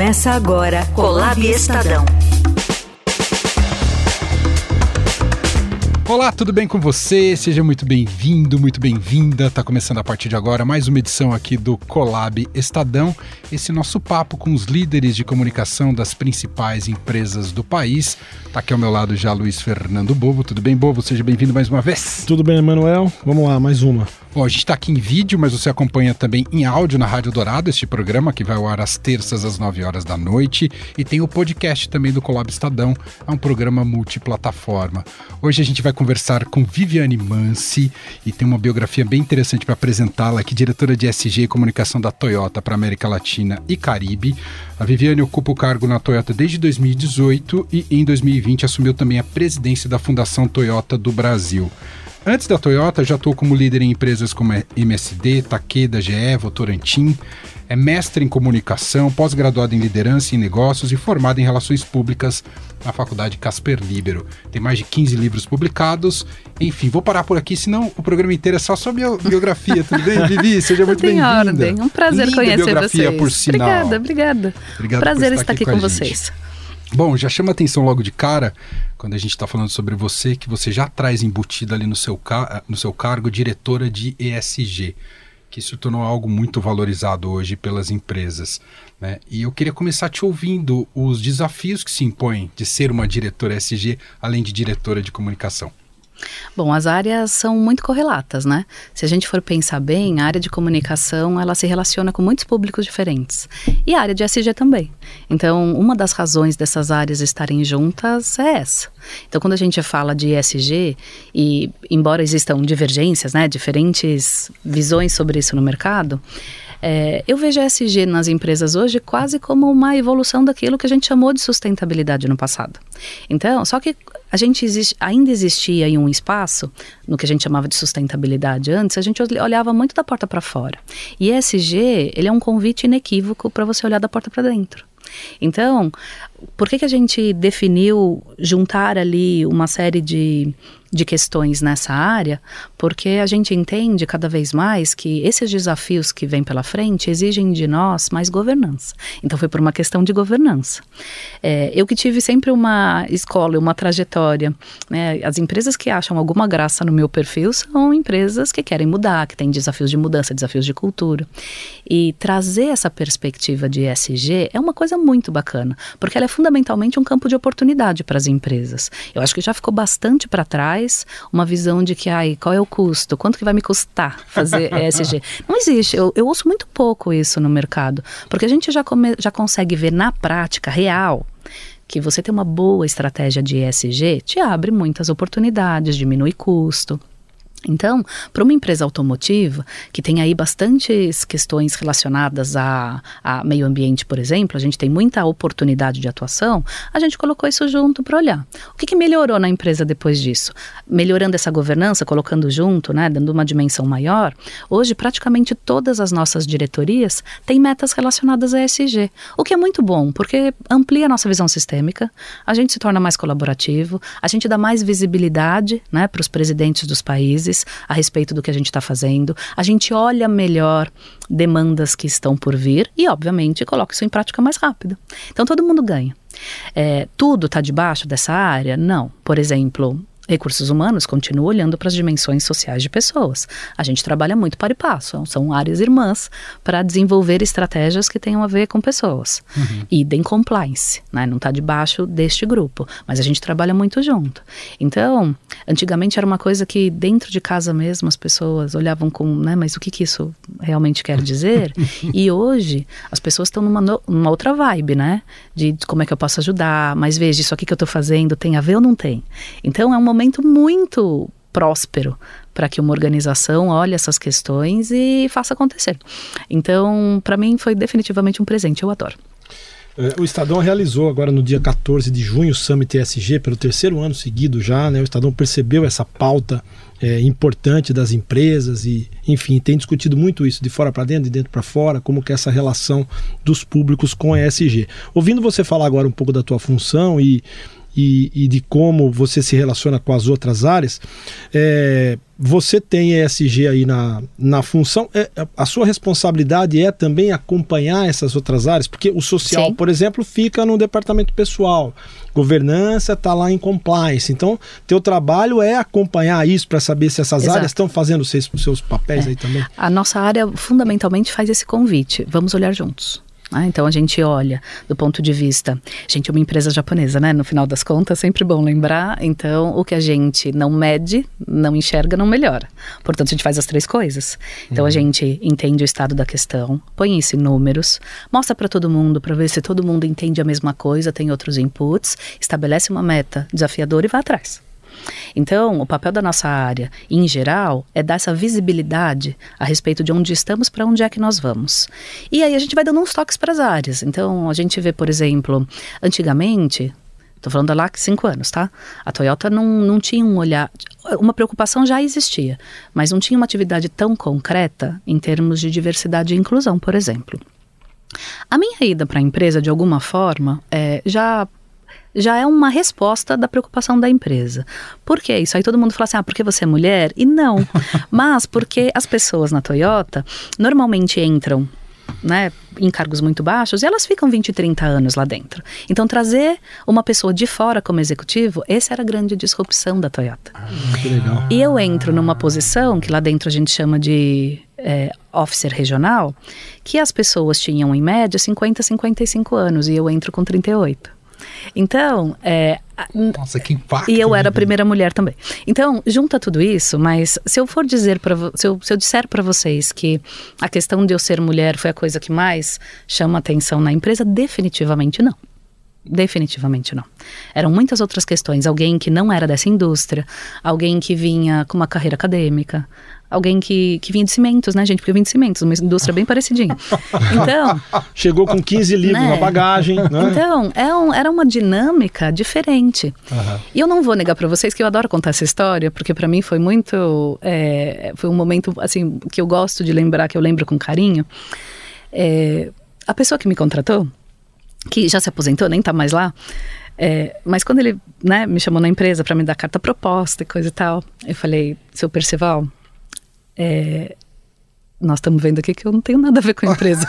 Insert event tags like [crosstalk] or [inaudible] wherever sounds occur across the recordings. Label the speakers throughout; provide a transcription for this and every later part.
Speaker 1: Começa agora Colab Estadão.
Speaker 2: Olá, tudo bem com você? Seja muito bem-vindo, muito bem-vinda. Tá começando a partir de agora mais uma edição aqui do Colab Estadão, esse nosso papo com os líderes de comunicação das principais empresas do país. Tá aqui ao meu lado já Luiz Fernando Bovo. Tudo bem, Bovo? Seja bem-vindo mais uma vez.
Speaker 3: Tudo bem, Emanuel? Vamos lá, mais uma.
Speaker 2: Bom, a gente está aqui em vídeo, mas você acompanha também em áudio na Rádio Dourado, este programa que vai ao ar às terças às 9 horas da noite. E tem o podcast também do Colab Estadão, é um programa multiplataforma. Hoje a gente vai conversar com Viviane Mansi e tem uma biografia bem interessante para apresentá-la aqui, diretora de SG e Comunicação da Toyota para América Latina e Caribe. A Viviane ocupa o cargo na Toyota desde 2018 e em 2020 assumiu também a presidência da Fundação Toyota do Brasil. Antes da Toyota, já atuou como líder em empresas como MSD, Takeda, GE, Votorantim. É mestre em comunicação, pós-graduado em liderança e negócios e formado em relações públicas na Faculdade Casper Libero. Tem mais de 15 livros publicados. Enfim, vou parar por aqui, senão o programa inteiro é só sobre biografia, tudo bem? [laughs] Vivi, seja muito bem-vinda.
Speaker 4: ordem, um prazer
Speaker 2: Linda
Speaker 4: conhecer
Speaker 2: biografia,
Speaker 4: vocês.
Speaker 2: por sinal.
Speaker 4: Obrigada, obrigada.
Speaker 2: Obrigado
Speaker 4: prazer
Speaker 2: por
Speaker 4: estar aqui com,
Speaker 2: a gente. Bom, já chama atenção logo de cara, quando a gente está falando sobre você, que você já traz embutida ali no seu, no seu cargo diretora de ESG, que se tornou algo muito valorizado hoje pelas empresas. Né? E eu queria começar te ouvindo os desafios que se impõem de ser uma diretora ESG, além de diretora de comunicação.
Speaker 4: Bom, as áreas são muito correlatas, né? Se a gente for pensar bem, a área de comunicação, ela se relaciona com muitos públicos diferentes. E a área de SG também. Então, uma das razões dessas áreas estarem juntas é essa. Então, quando a gente fala de ESG, e embora existam divergências, né, diferentes visões sobre isso no mercado, é, eu vejo a ESG nas empresas hoje quase como uma evolução daquilo que a gente chamou de sustentabilidade no passado. Então, só que a gente existe, ainda existia em um espaço, no que a gente chamava de sustentabilidade antes, a gente olhava muito da porta para fora. E ESG, ele é um convite inequívoco para você olhar da porta para dentro. Então, por que, que a gente definiu juntar ali uma série de, de questões nessa área? Porque a gente entende cada vez mais que esses desafios que vêm pela frente exigem de nós mais governança. Então, foi por uma questão de governança. É, eu que tive sempre uma escola, uma trajetória, né, as empresas que acham alguma graça no meu perfil são empresas que querem mudar, que têm desafios de mudança, desafios de cultura. E trazer essa perspectiva de ESG é uma coisa muito bacana, porque ela é fundamentalmente um campo de oportunidade para as empresas. Eu acho que já ficou bastante para trás uma visão de que, ai, qual é o custo? Quanto que vai me custar fazer [laughs] ESG? Não existe. Eu, eu ouço muito pouco isso no mercado, porque a gente já, come, já consegue ver na prática real que você ter uma boa estratégia de ESG te abre muitas oportunidades, diminui custo. Então, para uma empresa automotiva que tem aí bastantes questões relacionadas a, a, meio ambiente, por exemplo, a gente tem muita oportunidade de atuação, a gente colocou isso junto para olhar. O que, que, melhorou na empresa depois disso? Melhorando essa governança, colocando junto, né, dando uma dimensão maior, hoje praticamente todas as nossas diretorias têm metas relacionadas a ESG, o que é muito bom, porque amplia a nossa visão sistêmica, a gente se torna mais colaborativo, a gente dá mais visibilidade né, para os presidentes dos países a respeito do que a gente está fazendo, a gente olha melhor demandas que estão por vir e, obviamente, coloca isso em prática mais rápido. Então todo mundo ganha. É, tudo está debaixo dessa área? Não. Por exemplo, Recursos humanos continua olhando para as dimensões sociais de pessoas. A gente trabalha muito para e passo, são áreas irmãs para desenvolver estratégias que tenham a ver com pessoas. Uhum. Idem compliance, né? não está debaixo deste grupo, mas a gente trabalha muito junto. Então, antigamente era uma coisa que dentro de casa mesmo as pessoas olhavam com, né, mas o que, que isso realmente quer dizer? [laughs] e hoje as pessoas estão numa, numa outra vibe, né? De, de como é que eu posso ajudar, mas veja, isso aqui que eu estou fazendo tem a ver ou não tem? Então é um momento muito próspero para que uma organização olhe essas questões e faça acontecer. Então, para mim foi definitivamente um presente, eu adoro.
Speaker 3: O Estadão realizou agora no dia 14 de junho o Summit ESG pelo terceiro ano seguido já, né? O Estadão percebeu essa pauta é, importante das empresas e, enfim, tem discutido muito isso de fora para dentro, de dentro para fora, como que é essa relação dos públicos com a ESG. Ouvindo você falar agora um pouco da tua função e e, e de como você se relaciona com as outras áreas, é, você tem ESG aí na, na função, é, a sua responsabilidade é também acompanhar essas outras áreas, porque o social, Sim. por exemplo, fica no departamento pessoal, governança está lá em compliance, então teu trabalho é acompanhar isso para saber se essas Exato. áreas estão fazendo seus, seus papéis é. aí também.
Speaker 4: A nossa área fundamentalmente faz esse convite, vamos olhar juntos. Ah, então a gente olha do ponto de vista, gente, é uma empresa japonesa, né? No final das contas, sempre bom lembrar. Então, o que a gente não mede, não enxerga, não melhora. Portanto, a gente faz as três coisas. Então, uhum. a gente entende o estado da questão, põe isso em números, mostra para todo mundo para ver se todo mundo entende a mesma coisa, tem outros inputs, estabelece uma meta desafiadora e vai atrás. Então, o papel da nossa área, em geral, é dar essa visibilidade a respeito de onde estamos para onde é que nós vamos. E aí a gente vai dando uns toques para as áreas. Então, a gente vê, por exemplo, antigamente, Estou falando lá que cinco anos, tá? A Toyota não, não tinha um olhar. Uma preocupação já existia, mas não tinha uma atividade tão concreta em termos de diversidade e inclusão, por exemplo. A minha ida para a empresa, de alguma forma, é, já já é uma resposta da preocupação da empresa. Por que isso? Aí todo mundo fala assim, ah, porque você é mulher? E não. [laughs] Mas porque as pessoas na Toyota normalmente entram né, em cargos muito baixos, e elas ficam 20, 30 anos lá dentro. Então, trazer uma pessoa de fora como executivo, essa era a grande disrupção da Toyota. Ah, legal. E eu entro numa posição que lá dentro a gente chama de é, officer regional, que as pessoas tinham em média 50, 55 anos, e eu entro com 38. Então, é,
Speaker 2: nossa, que impacto!
Speaker 4: E eu era a primeira mulher também. Então, junta tudo isso, mas se eu for dizer para se eu, se eu disser para vocês que a questão de eu ser mulher foi a coisa que mais chama atenção na empresa, definitivamente não. Definitivamente não. Eram muitas outras questões. Alguém que não era dessa indústria, alguém que vinha com uma carreira acadêmica, alguém que, que vinha de cimentos, né, gente? Porque eu vim de cimentos, uma indústria bem parecidinha. [laughs] Então.
Speaker 3: Chegou com 15 livros né? na bagagem. Né?
Speaker 4: Então, é um, era uma dinâmica diferente. Uhum. E eu não vou negar para vocês que eu adoro contar essa história, porque para mim foi muito. É, foi um momento, assim, que eu gosto de lembrar, que eu lembro com carinho. É, a pessoa que me contratou, que já se aposentou, nem tá mais lá. É, mas quando ele né, me chamou na empresa para me dar carta proposta e coisa e tal, eu falei, seu Percival, é, nós estamos vendo aqui que eu não tenho nada a ver com a empresa.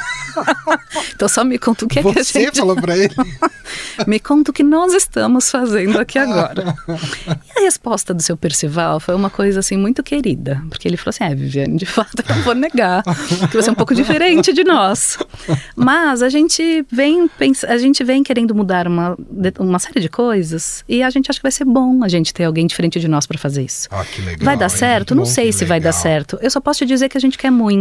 Speaker 4: [laughs] então só me conta o que é
Speaker 2: Você
Speaker 4: que a gente...
Speaker 2: Você falou para ele? [laughs]
Speaker 4: me conta o que nós estamos fazendo aqui [laughs] agora. e a resposta do seu Percival foi uma coisa assim muito querida, porque ele falou assim: "É, Viviane, de fato eu não vou negar que você é um pouco diferente de nós. Mas a gente vem a gente vem querendo mudar uma, uma série de coisas e a gente acha que vai ser bom a gente ter alguém diferente de nós para fazer isso.
Speaker 2: Ah, que legal.
Speaker 4: Vai dar certo? Não sei se legal. vai dar certo. Eu só posso te dizer que a gente quer muito.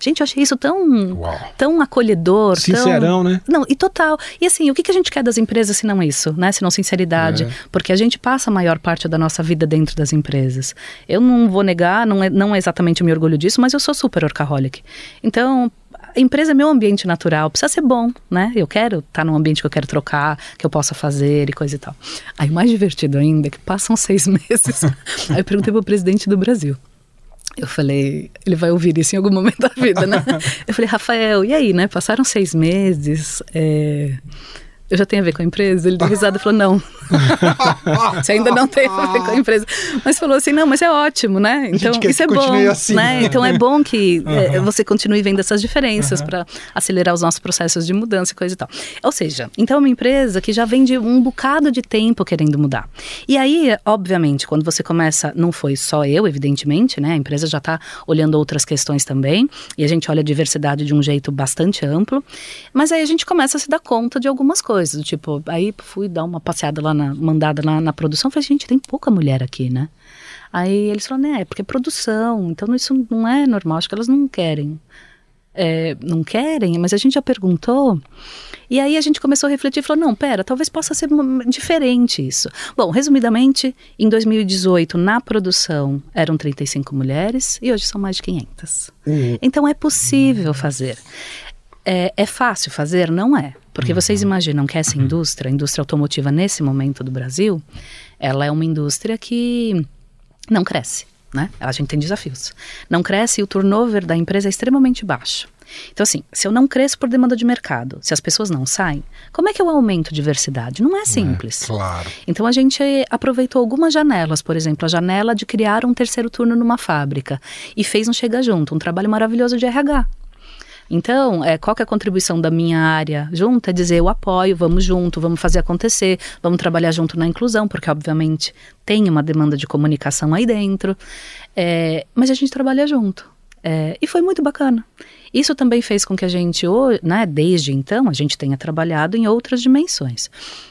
Speaker 4: Gente, eu achei isso tão tão acolhedor,
Speaker 3: sincerão,
Speaker 4: tão...
Speaker 3: né?
Speaker 4: Não, e total. E assim, o que, que a gente quer das empresas se não isso, né? Se não sinceridade. É. Porque a gente passa a maior parte da nossa vida dentro das empresas. Eu não vou negar, não é, não é exatamente o meu orgulho disso, mas eu sou super workaholic. Então, a empresa é meu ambiente natural, precisa ser bom, né? Eu quero estar num ambiente que eu quero trocar, que eu possa fazer e coisa e tal. Aí, mais divertido ainda, é que passam [laughs] seis meses. [laughs] Aí eu perguntei pro presidente do Brasil. Eu falei, ele vai ouvir isso em algum [laughs] momento da vida, né? Eu falei, Rafael, e aí, né? Passaram seis meses. É eu já tenho a ver com a empresa? Ele deu risada e falou, não. [laughs] Você ainda não tem empresa. Mas falou assim, não, mas é ótimo, né? Então, isso é bom. Assim, né? Então é bom que [laughs] uhum. você continue vendo essas diferenças uhum. para acelerar os nossos processos de mudança e coisa e tal. Ou seja, então é uma empresa que já vem de um bocado de tempo querendo mudar. E aí, obviamente, quando você começa, não foi só eu, evidentemente, né? A empresa já está olhando outras questões também. E a gente olha a diversidade de um jeito bastante amplo. Mas aí a gente começa a se dar conta de algumas coisas coisas, tipo, aí fui dar uma passeada lá na, mandada lá na produção, falei, gente, tem pouca mulher aqui, né? Aí eles falaram, né, é porque é produção, então isso não é normal, acho que elas não querem. É, não querem, mas a gente já perguntou. E aí a gente começou a refletir e falou: não, pera, talvez possa ser diferente isso. Bom, resumidamente, em 2018, na produção, eram 35 mulheres e hoje são mais de 500. Uhum. Então é possível fazer. É, é fácil fazer? Não é. Porque uhum. vocês imaginam que essa indústria, a indústria automotiva nesse momento do Brasil, ela é uma indústria que não cresce. Né? A gente tem desafios. Não cresce e o turnover da empresa é extremamente baixo. Então, assim, se eu não cresço por demanda de mercado, se as pessoas não saem, como é que eu aumento diversidade? Não é simples.
Speaker 2: É, claro.
Speaker 4: Então, a gente aproveitou algumas janelas, por exemplo, a janela de criar um terceiro turno numa fábrica e fez um Chega Junto, um trabalho maravilhoso de RH. Então, é, qual que é a contribuição da minha área junto? É dizer, eu apoio, vamos junto, vamos fazer acontecer, vamos trabalhar junto na inclusão, porque obviamente tem uma demanda de comunicação aí dentro, é, mas a gente trabalha junto. É, e foi muito bacana. Isso também fez com que a gente, né, desde então, a gente tenha trabalhado em outras dimensões.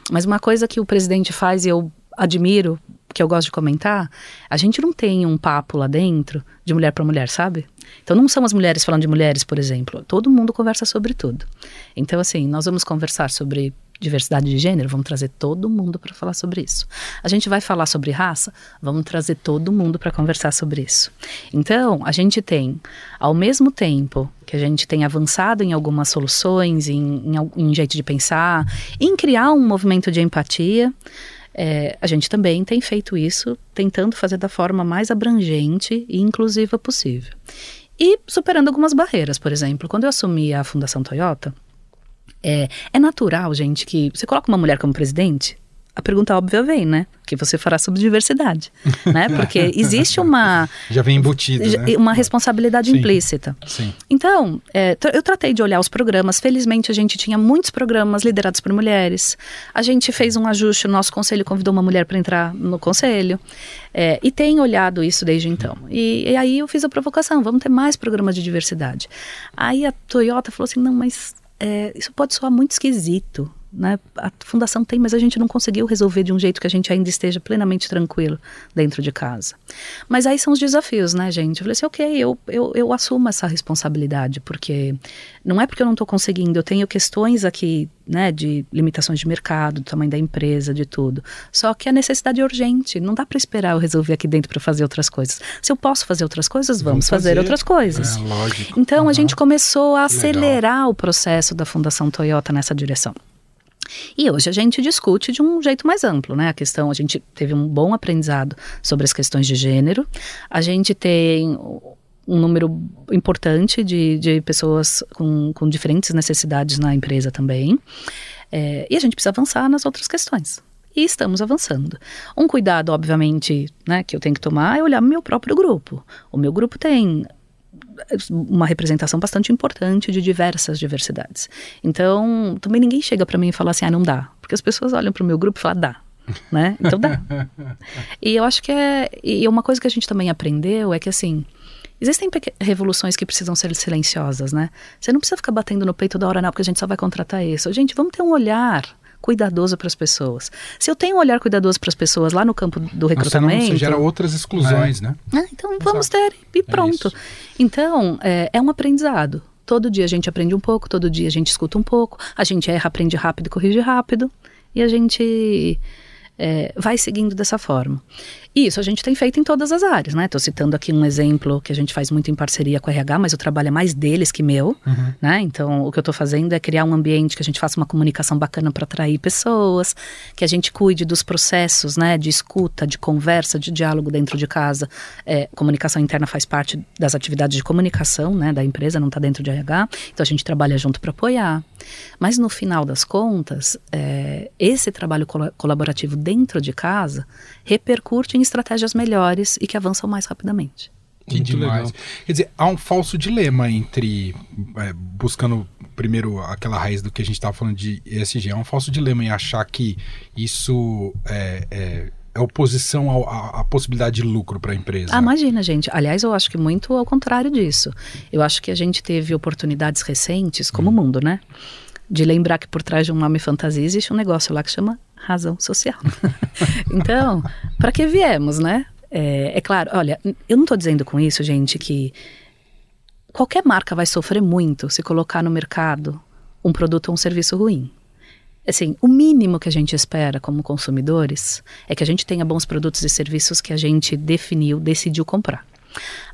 Speaker 4: Mas uma coisa que o presidente faz e eu admiro, que eu gosto de comentar, a gente não tem um papo lá dentro de mulher para mulher, sabe? Então não são as mulheres falando de mulheres, por exemplo. Todo mundo conversa sobre tudo. Então, assim, nós vamos conversar sobre diversidade de gênero, vamos trazer todo mundo para falar sobre isso. A gente vai falar sobre raça, vamos trazer todo mundo para conversar sobre isso. Então, a gente tem, ao mesmo tempo que a gente tem avançado em algumas soluções, em, em, em jeito de pensar, em criar um movimento de empatia, é, a gente também tem feito isso, tentando fazer da forma mais abrangente e inclusiva possível. E superando algumas barreiras, por exemplo, quando eu assumi a Fundação Toyota, é, é natural, gente, que você coloca uma mulher como presidente, a pergunta óbvia vem, né? Que você fará sobre diversidade, [laughs] né? Porque existe uma
Speaker 2: já vem embutido, né?
Speaker 4: uma responsabilidade
Speaker 2: sim,
Speaker 4: implícita.
Speaker 2: Sim.
Speaker 4: Então, é, eu tratei de olhar os programas. Felizmente, a gente tinha muitos programas liderados por mulheres. A gente fez um ajuste. O nosso conselho convidou uma mulher para entrar no conselho é, e tem olhado isso desde então. E, e aí eu fiz a provocação. Vamos ter mais programas de diversidade. Aí a Toyota falou assim, não, mas é, isso pode soar muito esquisito né? A fundação tem, mas a gente não conseguiu resolver de um jeito que a gente ainda esteja plenamente tranquilo dentro de casa. Mas aí são os desafios, né, gente? Eu falei assim, ok, eu, eu, eu assumo essa responsabilidade, porque não é porque eu não estou conseguindo, eu tenho questões aqui, né, de limitações de mercado, do tamanho da empresa, de tudo. Só que a necessidade é urgente, não dá para esperar eu resolver aqui dentro para fazer outras coisas. Se eu posso fazer outras coisas, vamos, vamos fazer. fazer. outras coisas.
Speaker 2: É, lógico.
Speaker 4: Então
Speaker 2: uhum.
Speaker 4: a gente começou a acelerar Legal. o processo da Fundação Toyota nessa direção. E hoje a gente discute de um jeito mais amplo, né? A questão, a gente teve um bom aprendizado sobre as questões de gênero, a gente tem um número importante de, de pessoas com, com diferentes necessidades na empresa também, é, e a gente precisa avançar nas outras questões. E estamos avançando. Um cuidado, obviamente, né, que eu tenho que tomar é olhar meu próprio grupo. O meu grupo tem uma representação bastante importante de diversas diversidades. Então, também ninguém chega para mim e fala assim, ah, não dá. Porque as pessoas olham para o meu grupo e falam, dá. Né? Então dá. [laughs] e eu acho que é. E uma coisa que a gente também aprendeu é que assim. Existem revoluções que precisam ser silenciosas, né? Você não precisa ficar batendo no peito da hora, não, porque a gente só vai contratar isso. Gente, vamos ter um olhar cuidadoso para as pessoas. Se eu tenho um olhar cuidadoso para as pessoas lá no campo do recrutamento.
Speaker 2: Você, não, você gera outras exclusões,
Speaker 4: é.
Speaker 2: né?
Speaker 4: Ah, então vamos ter e é pronto. É então, é, é um aprendizado. Todo dia a gente aprende um pouco, todo dia a gente escuta um pouco, a gente erra, aprende rápido, corrige rápido, e a gente é, vai seguindo dessa forma. E isso a gente tem feito em todas as áreas, né? Estou citando aqui um exemplo que a gente faz muito em parceria com o RH, mas o trabalho é mais deles que meu, uhum. né? Então, o que eu estou fazendo é criar um ambiente que a gente faça uma comunicação bacana para atrair pessoas, que a gente cuide dos processos, né? De escuta, de conversa, de diálogo dentro de casa. É, comunicação interna faz parte das atividades de comunicação, né? Da empresa, não está dentro de RH. Então, a gente trabalha junto para apoiar. Mas, no final das contas, é, esse trabalho col colaborativo dentro de casa repercute em estratégias melhores e que avançam mais rapidamente.
Speaker 2: Que Muito demais. Legal. Quer dizer, há um falso dilema entre é, buscando primeiro aquela raiz do que a gente estava falando de ESG. Há um falso dilema em achar que isso é, é, é oposição à possibilidade de lucro para a empresa.
Speaker 4: Ah, imagina, gente. Aliás, eu acho que muito ao contrário disso. Eu acho que a gente teve oportunidades recentes, como hum. o mundo, né? De lembrar que por trás de um nome fantasia existe um negócio lá que chama razão social. [laughs] então, para que viemos, né? É, é, claro, olha, eu não estou dizendo com isso, gente, que qualquer marca vai sofrer muito se colocar no mercado um produto ou um serviço ruim. Assim, o mínimo que a gente espera como consumidores é que a gente tenha bons produtos e serviços que a gente definiu, decidiu comprar.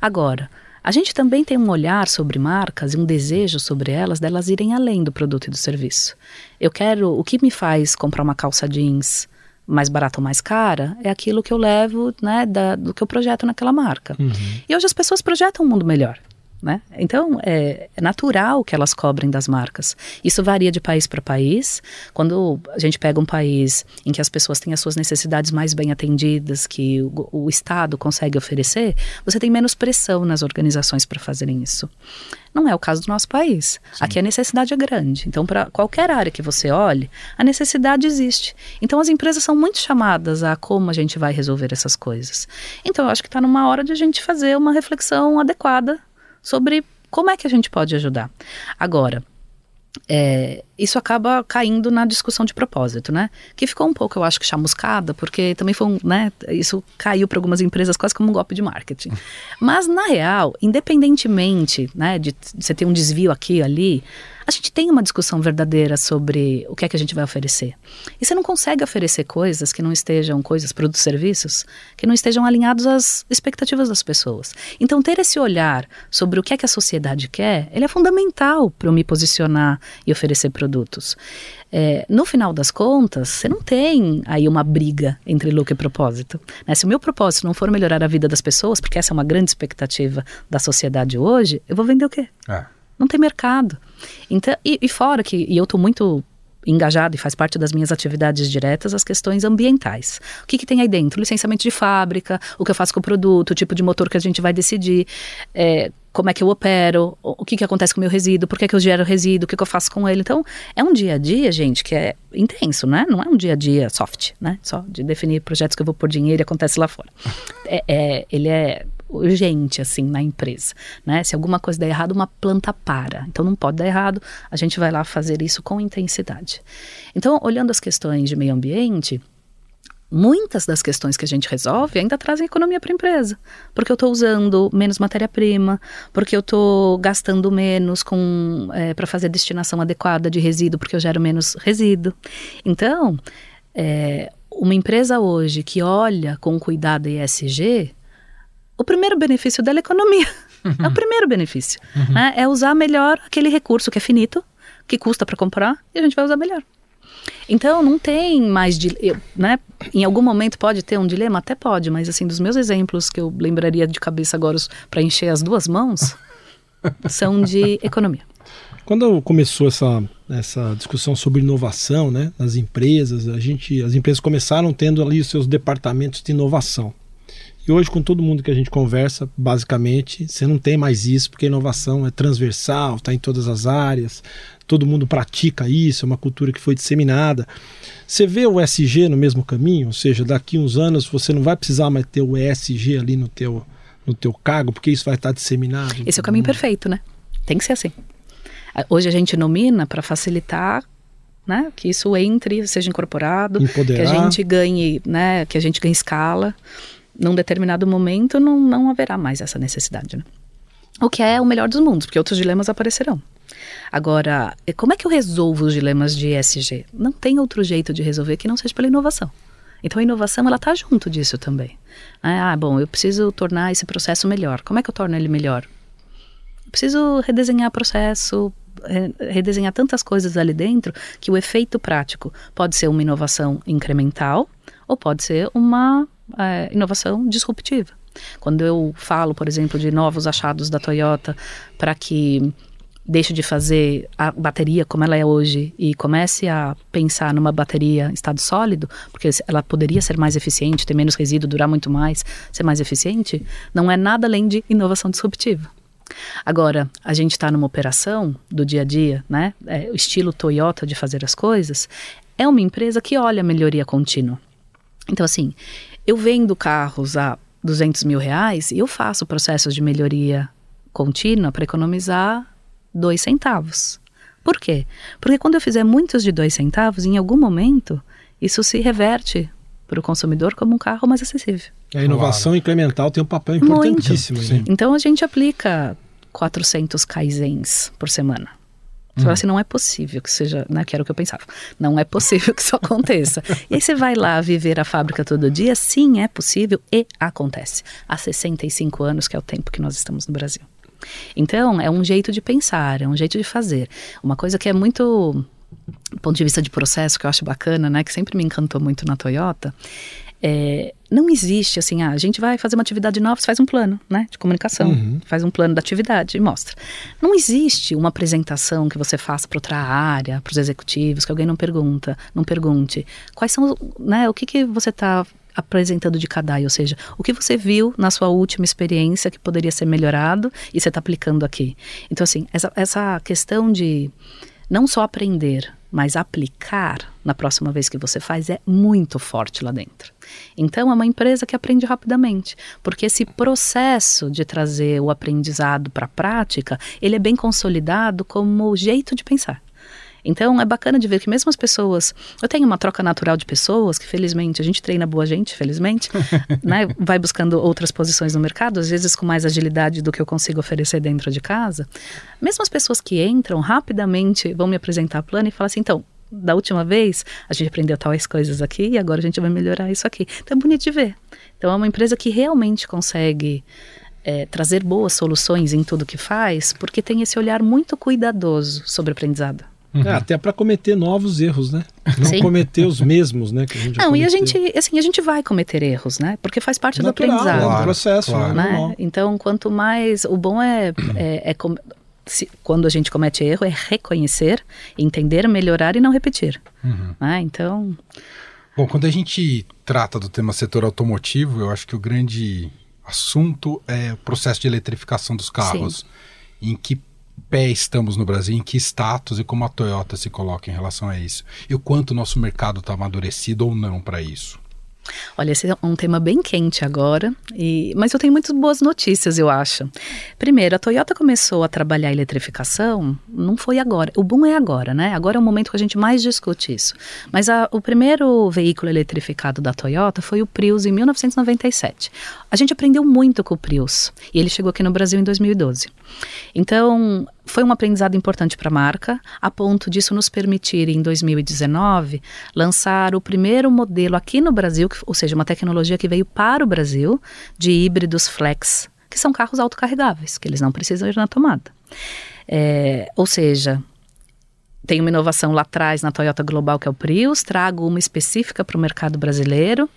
Speaker 4: Agora, a gente também tem um olhar sobre marcas e um desejo sobre elas delas irem além do produto e do serviço. Eu quero, o que me faz comprar uma calça jeans mais barata ou mais cara é aquilo que eu levo, né, da, do que eu projeto naquela marca. Uhum. E hoje as pessoas projetam um mundo melhor. Né? Então, é, é, natural que elas cobrem das marcas. Isso varia de país para país. Quando a gente pega um país em que as pessoas têm as suas necessidades mais bem atendidas, que o, o Estado consegue oferecer, você tem menos pressão nas organizações para fazerem isso. Não é o caso do nosso país. Sim. Aqui a necessidade é grande. Então, para qualquer área que você olhe, a necessidade existe. Então, as empresas são muito chamadas a como a gente vai resolver essas coisas. Então, eu acho que está numa hora de a gente fazer uma reflexão adequada sobre como é que a gente pode ajudar. Agora, é, isso acaba caindo na discussão de propósito, né? Que ficou um pouco, eu acho que chamuscada, porque também foi um, né? Isso caiu para algumas empresas quase como um golpe de marketing. [laughs] Mas, na real, independentemente, né, de, você ter um desvio aqui e ali, gente tem uma discussão verdadeira sobre o que é que a gente vai oferecer. E você não consegue oferecer coisas que não estejam, coisas, produtos, serviços, que não estejam alinhados às expectativas das pessoas. Então, ter esse olhar sobre o que é que a sociedade quer, ele é fundamental para eu me posicionar e oferecer produtos. É, no final das contas, você não tem aí uma briga entre lucro e propósito. Né? Se o meu propósito não for melhorar a vida das pessoas, porque essa é uma grande expectativa da sociedade hoje, eu vou vender o quê? É. Não tem mercado. Então, e, e fora que, e eu estou muito engajado e faz parte das minhas atividades diretas as questões ambientais. O que, que tem aí dentro? Licenciamento de fábrica, o que eu faço com o produto, o tipo de motor que a gente vai decidir, é, como é que eu opero, o, que, que acontece com o meu resíduo, por que, que eu gero resíduo, o que, que eu faço com ele. Então, é um dia a dia, gente, que é intenso, né? Não é um dia a dia soft, né? Só de definir projetos que eu vou pôr dinheiro e acontece lá fora. É, é, ele é urgente, assim, na empresa, né? Se alguma coisa der errado, uma planta para. Então, não pode dar errado, a gente vai lá fazer isso com intensidade. Então, olhando as questões de meio ambiente, muitas das questões que a gente resolve ainda trazem economia para a empresa. Porque eu estou usando menos matéria-prima, porque eu estou gastando menos com é, para fazer a destinação adequada de resíduo, porque eu gero menos resíduo. Então, é, uma empresa hoje que olha com cuidado ESG, o primeiro benefício dela é economia. Uhum. É o primeiro benefício. Uhum. Né? É usar melhor aquele recurso que é finito, que custa para comprar, e a gente vai usar melhor. Então, não tem mais. Né? Em algum momento pode ter um dilema? Até pode, mas assim, dos meus exemplos que eu lembraria de cabeça agora para encher as duas mãos, [laughs] são de economia.
Speaker 3: Quando começou essa, essa discussão sobre inovação né, nas empresas, a gente, as empresas começaram tendo ali os seus departamentos de inovação. E hoje, com todo mundo que a gente conversa, basicamente, você não tem mais isso, porque a inovação é transversal, está em todas as áreas, todo mundo pratica isso, é uma cultura que foi disseminada. Você vê o SG no mesmo caminho, ou seja, daqui uns anos você não vai precisar mais ter o ESG ali no teu, no teu cargo, porque isso vai estar disseminado.
Speaker 4: Esse é o caminho perfeito, né? Tem que ser assim. Hoje a gente nomina para facilitar né, que isso entre, seja incorporado, Empoderar. que a gente ganhe, né, que a gente ganhe escala num determinado momento não, não haverá mais essa necessidade. Né? O que é o melhor dos mundos, porque outros dilemas aparecerão. Agora, como é que eu resolvo os dilemas de ESG? Não tem outro jeito de resolver que não seja pela inovação. Então a inovação ela está junto disso também. Ah, bom, eu preciso tornar esse processo melhor. Como é que eu torno ele melhor? Eu preciso redesenhar o processo, redesenhar tantas coisas ali dentro que o efeito prático pode ser uma inovação incremental ou pode ser uma é, inovação disruptiva. Quando eu falo, por exemplo, de novos achados da Toyota para que deixe de fazer a bateria como ela é hoje e comece a pensar numa bateria em estado sólido, porque ela poderia ser mais eficiente, ter menos resíduo, durar muito mais, ser mais eficiente, não é nada além de inovação disruptiva. Agora, a gente está numa operação do dia a dia, né? É, o estilo Toyota de fazer as coisas, é uma empresa que olha a melhoria contínua. Então, assim, eu vendo carros a 200 mil reais e eu faço processos de melhoria contínua para economizar dois centavos. Por quê? Porque quando eu fizer muitos de dois centavos, em algum momento, isso se reverte para o consumidor como um carro mais acessível.
Speaker 3: A inovação claro. incremental tem um papel importantíssimo.
Speaker 4: Então a gente aplica 400 kaizens por semana. Você fala assim, não é possível que seja, né, que era o que eu pensava. Não é possível que isso [laughs] aconteça. e aí você vai lá viver a fábrica todo dia? Sim, é possível e acontece. Há 65 anos, que é o tempo que nós estamos no Brasil. Então, é um jeito de pensar, é um jeito de fazer. Uma coisa que é muito, do ponto de vista de processo, que eu acho bacana, né, que sempre me encantou muito na Toyota, É, não existe assim, ah, a gente vai fazer uma atividade nova, você faz um plano, né, de comunicação, uhum. faz um plano da atividade e mostra. Não existe uma apresentação que você faça para outra área, para os executivos, que alguém não pergunta, não pergunte quais são, né, o que que você está apresentando de CADAI, ou seja, o que você viu na sua última experiência que poderia ser melhorado e você está aplicando aqui. Então, assim, essa, essa questão de não só aprender, mas aplicar na próxima vez que você faz é muito forte lá dentro. Então é uma empresa que aprende rapidamente, porque esse processo de trazer o aprendizado para a prática, ele é bem consolidado como jeito de pensar. Então é bacana de ver que mesmo as pessoas, eu tenho uma troca natural de pessoas que felizmente a gente treina boa gente, felizmente, [laughs] né? Vai buscando outras posições no mercado, às vezes com mais agilidade do que eu consigo oferecer dentro de casa. Mesmo as pessoas que entram rapidamente vão me apresentar plano e falar assim, então, da última vez a gente aprendeu tais coisas aqui e agora a gente vai melhorar isso aqui. Então é bonito de ver. Então é uma empresa que realmente consegue é, trazer boas soluções em tudo que faz, porque tem esse olhar muito cuidadoso sobre aprendizado.
Speaker 3: Uhum. É, até para cometer novos erros, né? Não Sim. cometer os mesmos, né? Que a gente
Speaker 4: Não, e a gente, assim, a gente vai cometer erros, né? Porque faz parte Natural, do aprendizado.
Speaker 3: Claro, processo, claro.
Speaker 4: né? Então, quanto mais. O bom é, é, é se, quando a gente comete erro, é reconhecer, entender, melhorar e não repetir. Uhum. Né? Então.
Speaker 2: Bom, quando a gente trata do tema setor automotivo, eu acho que o grande assunto é o processo de eletrificação dos carros. Sim. Em que pé estamos no Brasil, em que status e como a Toyota se coloca em relação a isso. E o quanto o nosso mercado está amadurecido ou não para isso.
Speaker 4: Olha, esse é um tema bem quente agora, e, mas eu tenho muitas boas notícias, eu acho. Primeiro, a Toyota começou a trabalhar a eletrificação, não foi agora. O boom é agora, né? Agora é o momento que a gente mais discute isso. Mas a, o primeiro veículo eletrificado da Toyota foi o Prius em 1997. A gente aprendeu muito com o Prius, e ele chegou aqui no Brasil em 2012. Então, foi um aprendizado importante para a marca, a ponto disso nos permitir, em 2019, lançar o primeiro modelo aqui no Brasil, ou seja, uma tecnologia que veio para o Brasil, de híbridos flex, que são carros autocarregáveis, que eles não precisam ir na tomada. É, ou seja, tem uma inovação lá atrás na Toyota Global, que é o Prius, trago uma específica para o mercado brasileiro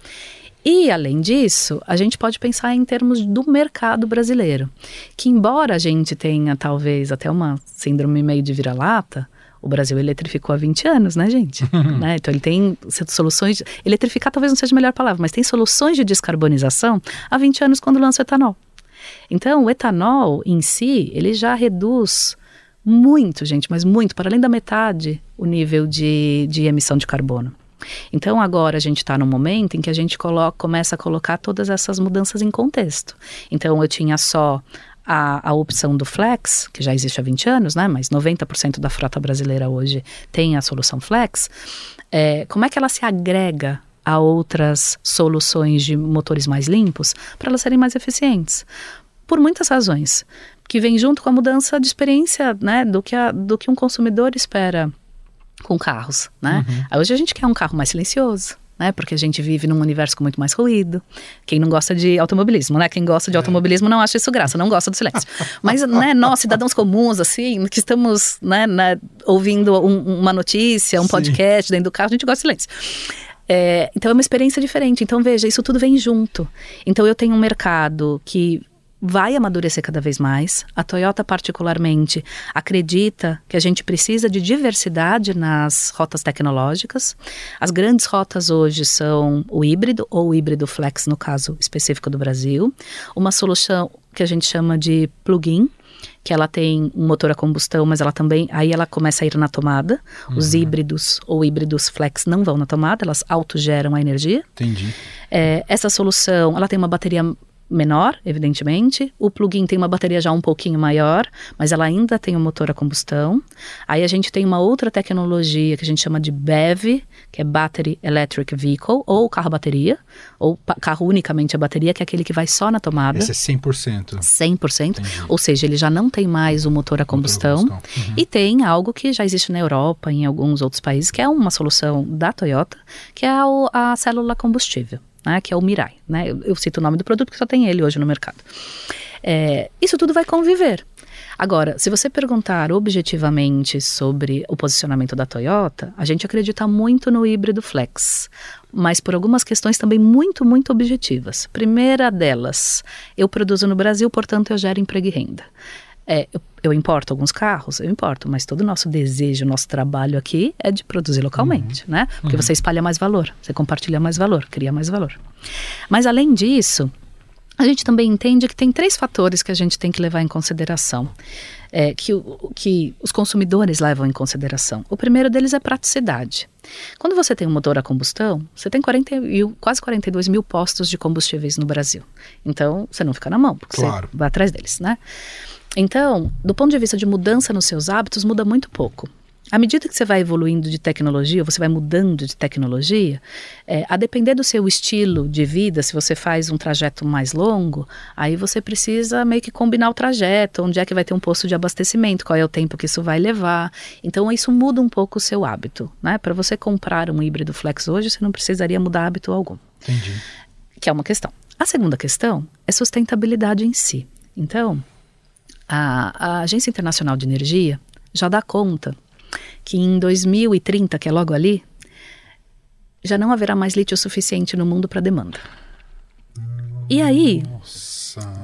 Speaker 4: e, além disso, a gente pode pensar em termos do mercado brasileiro, que embora a gente tenha talvez até uma síndrome meio de vira-lata, o Brasil eletrificou há 20 anos, né, gente? [laughs] né? Então ele tem soluções. Eletrificar talvez não seja a melhor palavra, mas tem soluções de descarbonização há 20 anos quando lança o etanol. Então, o etanol em si, ele já reduz muito, gente, mas muito, para além da metade, o nível de, de emissão de carbono. Então agora a gente está no momento em que a gente coloca, começa a colocar todas essas mudanças em contexto. Então eu tinha só a, a, opção do Flex, que já existe há 20 anos, né? Mas 90% da frota brasileira hoje tem a solução Flex. É, como é que ela se agrega a outras soluções de motores mais limpos para elas serem mais eficientes? Por muitas razões, que vem junto com a mudança de experiência, né? Do que, a, do que um consumidor espera com carros, né? Uhum. Hoje a gente quer um carro mais silencioso, né? Porque a gente vive num universo com muito mais ruído. Quem não gosta de automobilismo, né? Quem gosta de é. automobilismo não acha isso graça, não gosta do silêncio. [laughs] Mas, né, nós, cidadãos comuns, assim, que estamos, né, né ouvindo um, uma notícia, um Sim. podcast dentro do carro, a gente gosta de silêncio. É, então é uma experiência diferente. Então veja, isso tudo vem junto. Então eu tenho um mercado que vai amadurecer cada vez mais. A Toyota, particularmente, acredita que a gente precisa de diversidade nas rotas tecnológicas. As grandes rotas hoje são o híbrido ou o híbrido flex, no caso específico do Brasil. Uma solução que a gente chama de plug-in, que ela tem um motor a combustão, mas ela também, aí ela começa a ir na tomada. Uhum. Os híbridos ou híbridos flex não vão na tomada, elas autogeram a energia.
Speaker 2: Entendi.
Speaker 4: É, essa solução, ela tem uma bateria menor, evidentemente. O plug-in tem uma bateria já um pouquinho maior, mas ela ainda tem um motor a combustão. Aí a gente tem uma outra tecnologia que a gente chama de BEV, que é Battery Electric Vehicle, ou carro bateria, ou carro unicamente a bateria, que é aquele que vai só na tomada.
Speaker 2: Esse é 100%.
Speaker 4: 100%. Entendi. Ou seja, ele já não tem mais o motor a combustão. Motor a combustão. Uhum. E tem algo que já existe na Europa, em alguns outros países, que é uma solução da Toyota, que é a, a célula combustível né, que é o Mirai. Né? Eu, eu, cito o nome do produto porque só tem ele hoje no mercado. É, isso tudo vai conviver. Agora, se você perguntar objetivamente sobre o posicionamento da Toyota, a gente acredita muito no híbrido flex, mas por algumas questões também muito, muito objetivas. Primeira delas, eu produzo no Brasil, portanto eu gero emprego e renda. É, eu, eu, importo alguns carros, eu importo, mas todo o nosso desejo, nosso trabalho aqui é de produzir localmente, uhum. né? Porque uhum. você espalha mais valor, você compartilha mais valor, cria mais valor. Mas além disso, a gente também entende que tem três fatores que a gente tem que levar em consideração, é, que, que os consumidores levam em consideração. O primeiro deles é praticidade. Quando você tem um motor a combustão, você tem 40 mil, quase 42 mil postos de combustíveis no Brasil. Então, você não fica na mão, porque claro. você vai atrás deles, né? Então, do ponto de vista de mudança nos seus hábitos, muda muito pouco. À medida que você vai evoluindo de tecnologia, você vai mudando de tecnologia, é, a depender do seu estilo de vida, se você faz um trajeto mais longo, aí você precisa meio que combinar o trajeto, onde é que vai ter um posto de abastecimento, qual é o tempo que isso vai levar. Então, isso muda um pouco o seu hábito. Né? Para você comprar um híbrido flex hoje, você não precisaria mudar hábito algum.
Speaker 2: Entendi.
Speaker 4: Que é uma questão. A segunda questão é sustentabilidade em si. Então, a, a Agência Internacional de Energia já dá conta que em 2030, que é logo ali, já não haverá mais lítio suficiente no mundo para demanda. E aí.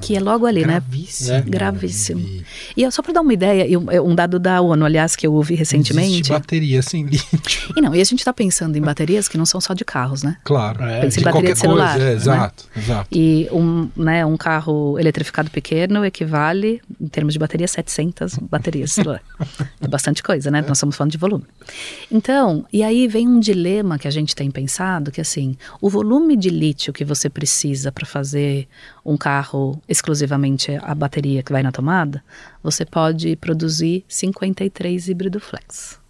Speaker 4: Que é logo ali,
Speaker 2: Gravíssimo.
Speaker 4: né? Gravíssimo. Gravíssimo. E só para dar uma ideia, é um dado da ONU, aliás, que eu ouvi recentemente. Existe
Speaker 2: bateria sem lítio.
Speaker 4: E não, e a gente está pensando em baterias que não são só de carros, né?
Speaker 2: Claro.
Speaker 4: É, Pensa em bateria de celular. Coisa, é,
Speaker 2: né? exato, exato.
Speaker 4: E um, né, um carro eletrificado pequeno equivale, em termos de bateria, 700 baterias. é bastante coisa, né? É. Nós estamos falando de volume. Então, e aí vem um dilema que a gente tem pensado, que assim, o volume de lítio que você precisa para fazer um carro exclusivamente a bateria que vai na tomada, você pode produzir 53 híbrido flex.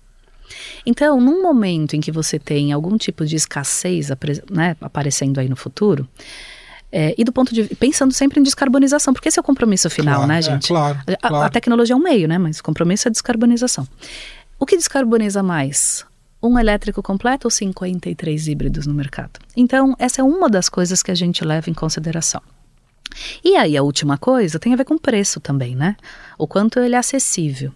Speaker 4: Então, num momento em que você tem algum tipo de escassez né, aparecendo aí no futuro, é, e do ponto de pensando sempre em descarbonização, porque esse é o compromisso final,
Speaker 2: claro,
Speaker 4: né,
Speaker 2: é,
Speaker 4: gente?
Speaker 2: É, claro,
Speaker 4: a,
Speaker 2: claro.
Speaker 4: a, tecnologia é um meio, né? Mas o compromisso é descarbonização. O que descarboniza mais? Um elétrico completo ou 53 híbridos no mercado? Então, essa é uma das coisas que a gente leva em consideração. E aí a última coisa tem a ver com preço também, né? O quanto ele é acessível.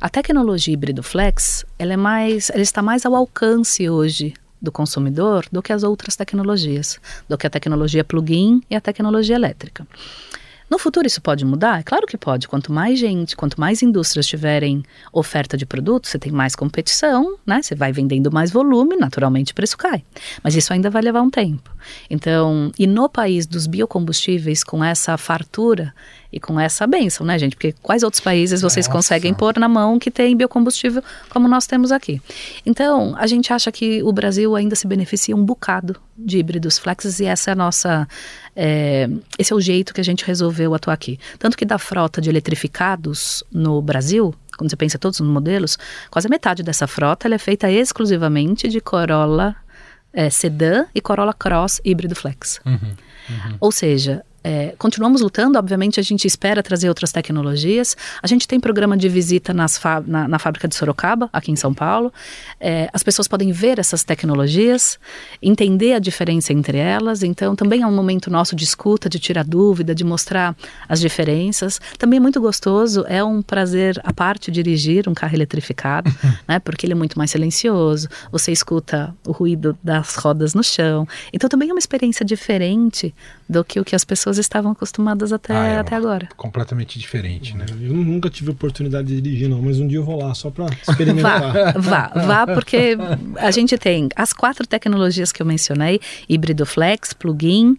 Speaker 4: A tecnologia híbrido flex, ela é mais, ela está mais ao alcance hoje do consumidor do que as outras tecnologias, do que a tecnologia plug-in e a tecnologia elétrica. No futuro isso pode mudar? É claro que pode. Quanto mais gente, quanto mais indústrias tiverem oferta de produtos, você tem mais competição, né? Você vai vendendo mais volume, naturalmente o preço cai. Mas isso ainda vai levar um tempo. Então, e no país dos biocombustíveis, com essa fartura e com essa benção, né, gente? Porque quais outros países vocês Nossa. conseguem pôr na mão que tem biocombustível como nós temos aqui? Então, a gente acha que o Brasil ainda se beneficia um bocado de híbridos flexes e essa é a nossa. É, esse é o jeito que a gente resolveu atuar aqui. Tanto que da frota de eletrificados no Brasil, quando você pensa todos os modelos, quase a metade dessa frota é feita exclusivamente de Corolla é, sedã e Corolla Cross híbrido flex.
Speaker 2: Uhum, uhum.
Speaker 4: Ou seja, é, continuamos lutando, obviamente a gente espera trazer outras tecnologias. A gente tem programa de visita na, na, fábrica de Sorocaba, aqui em São Paulo. É, as pessoas podem ver essas tecnologias, entender a diferença entre elas. Então, também é um momento nosso de escuta, de tirar dúvida, de mostrar as diferenças. Também é muito gostoso, é um prazer à parte dirigir um carro eletrificado, [laughs] né, porque ele é muito mais silencioso. Você escuta o ruído das rodas no chão. Então, também é uma experiência diferente do que o que as pessoas estavam acostumadas até, ah, é até agora.
Speaker 2: Completamente diferente, né?
Speaker 3: Eu nunca tive oportunidade de dirigir, não, mas um dia eu vou lá só para experimentar.
Speaker 4: vá, vá, vá, porque a gente tem as quatro tecnologias que eu mencionei: híbrido flex, plug-in,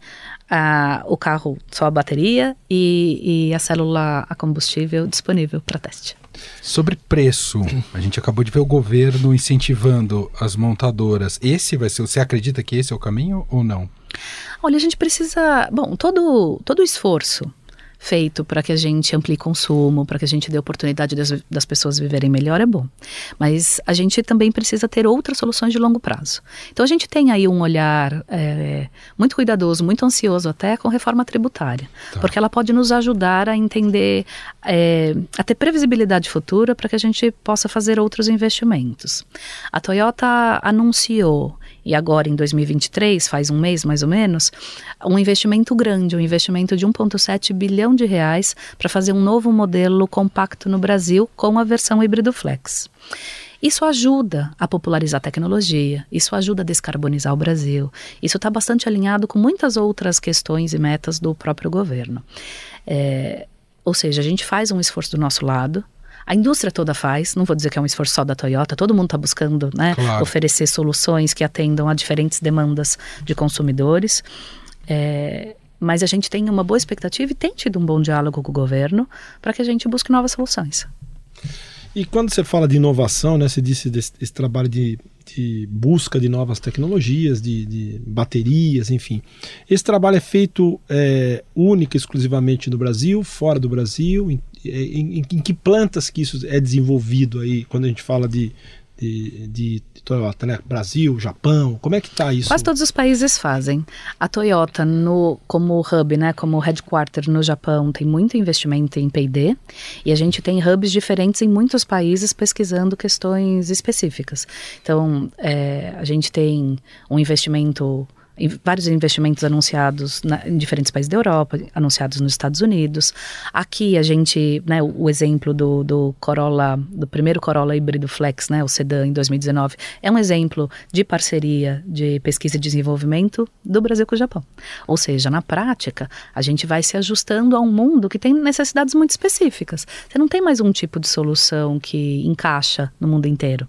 Speaker 4: o carro só a bateria e, e a célula a combustível disponível para teste.
Speaker 2: Sobre preço, a gente acabou de ver o governo incentivando as montadoras. Esse vai ser, você acredita que esse é o caminho ou não?
Speaker 4: Olha, a gente precisa. Bom, todo, todo esforço feito para que a gente amplie consumo, para que a gente dê oportunidade das, das, pessoas viverem melhor é bom. Mas a gente também precisa ter outras soluções de longo prazo. Então a gente tem aí um olhar é, muito cuidadoso, muito ansioso até com reforma tributária, tá. porque ela pode nos ajudar a entender, é, a ter previsibilidade futura para que a gente possa fazer outros investimentos. A Toyota anunciou e agora em 2023, faz um mês mais ou menos, um investimento grande, um investimento de 1,7 bilhão de reais para fazer um novo modelo compacto no Brasil com a versão híbrido flex. Isso ajuda a popularizar a tecnologia, isso ajuda a descarbonizar o Brasil, isso está bastante alinhado com muitas outras questões e metas do próprio governo. É, ou seja, a gente faz um esforço do nosso lado, a indústria toda faz, não vou dizer que é um esforço só da Toyota, todo mundo está buscando né, claro. oferecer soluções que atendam a diferentes demandas de consumidores. É, mas a gente tem uma boa expectativa e tem tido um bom diálogo com o governo para que a gente busque novas soluções.
Speaker 3: E quando você fala de inovação, né, você disse desse, desse trabalho de, de, busca de novas tecnologias, de, de, baterias, enfim. Esse trabalho é feito é, única, exclusivamente no Brasil, fora do Brasil? Em, em, em, em que plantas que isso é desenvolvido aí, quando a gente fala de, de, de, Toyota, né? Brasil, Japão, como é que está isso?
Speaker 4: Quase todos os países fazem. A Toyota, no, como hub, né, como headquarter no Japão, tem muito investimento em P&D e a gente tem hubs diferentes em muitos países pesquisando questões específicas. Então, é, a gente tem um investimento vários investimentos anunciados na, em diferentes países da Europa, anunciados nos Estados Unidos. Aqui a gente, né, o, o, exemplo do, do Corolla, do primeiro Corolla híbrido Flex, né, o sedã em 2019, é um exemplo de parceria de pesquisa e desenvolvimento do Brasil com o Japão. Ou seja, na prática, a gente vai se ajustando a um mundo que tem necessidades muito específicas. Você não tem mais um tipo de solução que encaixa no mundo inteiro.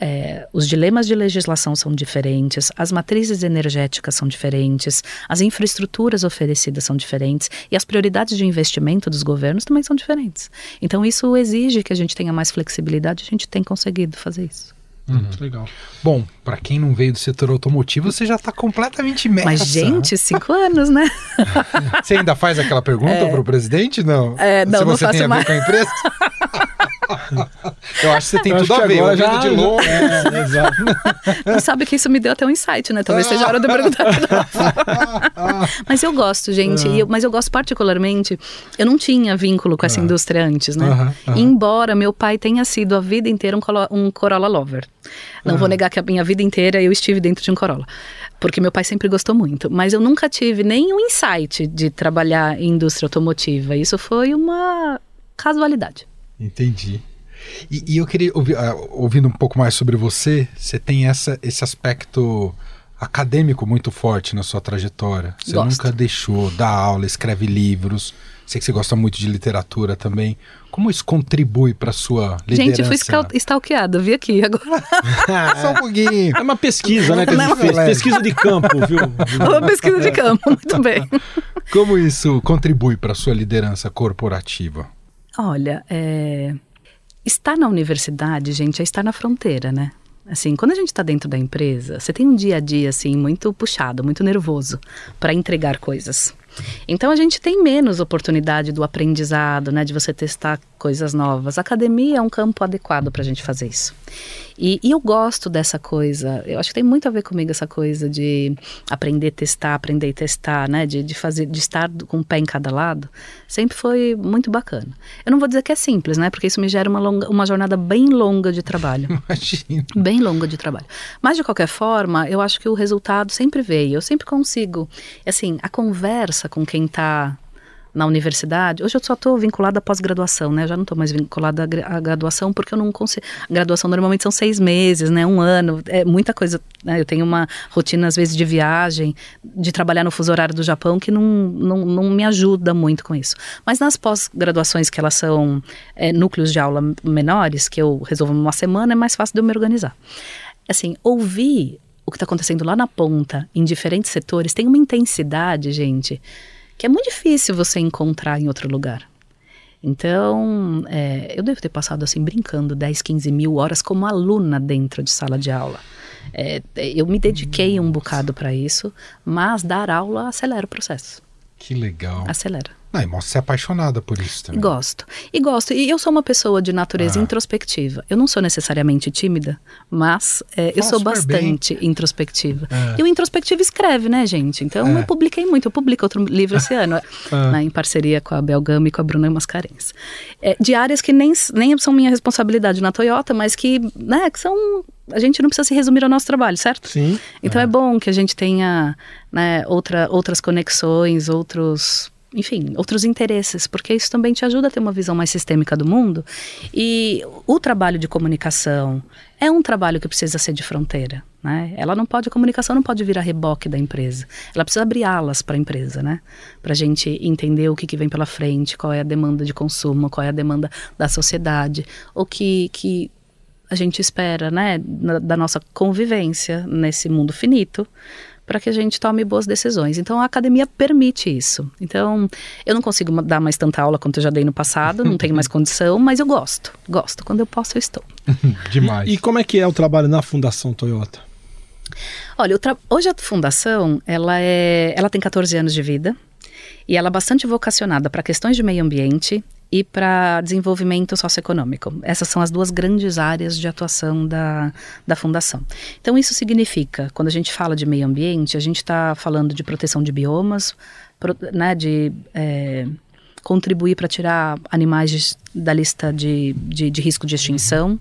Speaker 4: É, os dilemas de legislação são diferentes, as matrizes energéticas são diferentes, as infraestruturas oferecidas são diferentes e as prioridades de investimento dos governos também são diferentes. Então, isso exige que a gente tenha mais flexibilidade, a gente tem conseguido fazer isso.
Speaker 2: Uhum. Legal. Bom, para quem não veio do setor automotivo, você já está completamente imersa.
Speaker 4: Mas, gente, cinco anos, né? [laughs]
Speaker 2: você ainda faz aquela pergunta é... para o presidente? Não.
Speaker 4: É, não,
Speaker 2: Se você
Speaker 4: não
Speaker 2: tem a
Speaker 4: mais.
Speaker 2: ver com a empresa? [laughs] [laughs] Eu acho que você tem eu tudo a ver, olhando já... de longe. É, exato. [laughs]
Speaker 4: Não sabe que isso me deu até um insight, né? Talvez seja a hora de perguntar. [laughs] mas eu gosto, gente. Eu, mas eu gosto particularmente. Eu não tinha vínculo com essa indústria antes, né? Embora meu pai tenha sido a vida inteira um, um Corolla lover. Não vou negar que a minha vida inteira eu estive dentro de um Corolla porque meu pai sempre gostou muito, mas eu nunca tive nenhum insight de trabalhar em indústria automotiva. Isso foi uma casualidade.
Speaker 2: Entendi. E, e eu queria, ouvir, uh, ouvindo um pouco mais sobre você, você tem essa, esse aspecto acadêmico muito forte na sua trajetória. Você
Speaker 4: Gosto.
Speaker 2: nunca deixou dar aula, escreve livros. Sei que você gosta muito de literatura também. Como isso contribui para sua liderança?
Speaker 4: Gente, fui stalkeada, vi aqui agora. [laughs]
Speaker 2: Só um pouquinho.
Speaker 3: É uma pesquisa, né, que a gente fez. Pesquisa de campo, viu?
Speaker 4: É uma pesquisa de campo, muito bem.
Speaker 2: Como isso contribui para sua liderança corporativa?
Speaker 4: Olha, é... estar na universidade, gente, é estar na fronteira, né? Assim, quando a gente está dentro da empresa, você tem um dia a dia assim muito puxado, muito nervoso para entregar coisas. Então a gente tem menos oportunidade do aprendizado, né, de você testar coisas novas. A academia é um campo adequado para a gente fazer isso. E, e, eu gosto dessa coisa. Eu acho que tem muito a ver comigo essa coisa de aprender, testar, aprender e testar, né? De, de fazer, de estar com um pé em cada lado. Sempre foi muito bacana. Eu não vou dizer que é simples, né? Porque isso me gera uma, longa, uma jornada bem longa de trabalho. [laughs]
Speaker 2: Imagina.
Speaker 4: Bem longa de trabalho. Mas de qualquer forma, eu acho que o resultado sempre veio. Eu sempre consigo. Assim, a conversa com quem está na universidade, hoje eu só estou vinculada à pós-graduação, né? Eu já não estou mais vinculada à graduação porque eu não consigo. A graduação normalmente são seis meses, né? Um ano, é muita coisa. Né? Eu tenho uma rotina, às vezes, de viagem, de trabalhar no fuso horário do Japão que não, não, não me ajuda muito com isso. Mas nas pós-graduações, que elas são é, núcleos de aula menores, que eu resolvo numa semana, é mais fácil de eu me organizar. Assim, ouvir o que está acontecendo lá na ponta, em diferentes setores, tem uma intensidade, gente que é muito difícil você encontrar em outro lugar. Então, é, eu devo ter passado assim, brincando 10, 15 mil horas como aluna dentro de sala de aula. É, eu me dediquei um bocado para isso, mas dar aula acelera o processo.
Speaker 2: Que legal.
Speaker 4: Acelera.
Speaker 2: Ah, e mostra ser apaixonada por isso também.
Speaker 4: Gosto. E gosto. E eu sou uma pessoa de natureza ah. introspectiva. Eu não sou necessariamente tímida, mas é, eu sou bastante bem. introspectiva. É. E o introspectivo escreve, né, gente? Então é. eu publiquei muito. Eu publico outro livro esse [laughs] ano, ah. né, em parceria com a Belgama e com a Bruna Mascarenhas. É, de áreas que nem, nem são minha responsabilidade na Toyota, mas que, né, que são a gente não precisa se resumir ao nosso trabalho, certo?
Speaker 3: Sim.
Speaker 4: Então é, é bom que a gente tenha né, outra, outras conexões, outros enfim, outros interesses, porque isso também te ajuda a ter uma visão mais sistêmica do mundo. E o trabalho de comunicação é um trabalho que precisa ser de fronteira, né? Ela não pode, a comunicação não pode virar reboque da empresa. Ela precisa abrir alas para a empresa, né? Para a gente entender o que, que vem pela frente, qual é a demanda de consumo, qual é a demanda da sociedade, o que, que a gente espera, né, da nossa convivência nesse mundo finito para que a gente tome boas decisões. Então a academia permite isso. Então eu não consigo dar mais tanta aula quanto eu já dei no passado, não tenho mais [laughs] condição, mas eu gosto. Gosto. Quando eu posso, eu estou. [laughs]
Speaker 2: Demais.
Speaker 3: E, e, como é que é o trabalho na Fundação Toyota?
Speaker 4: Olha, hoje a fundação ela é, ela tem 14 anos de vida e ela é bastante vocacionada para questões de meio ambiente e para desenvolvimento socioeconômico. Essas são as duas grandes áreas de atuação da, da Fundação. Então, isso significa, quando a gente fala de meio ambiente, a gente está falando de proteção de biomas, pro, né, de é, contribuir para tirar animais de, da lista de, de, de, risco de extinção.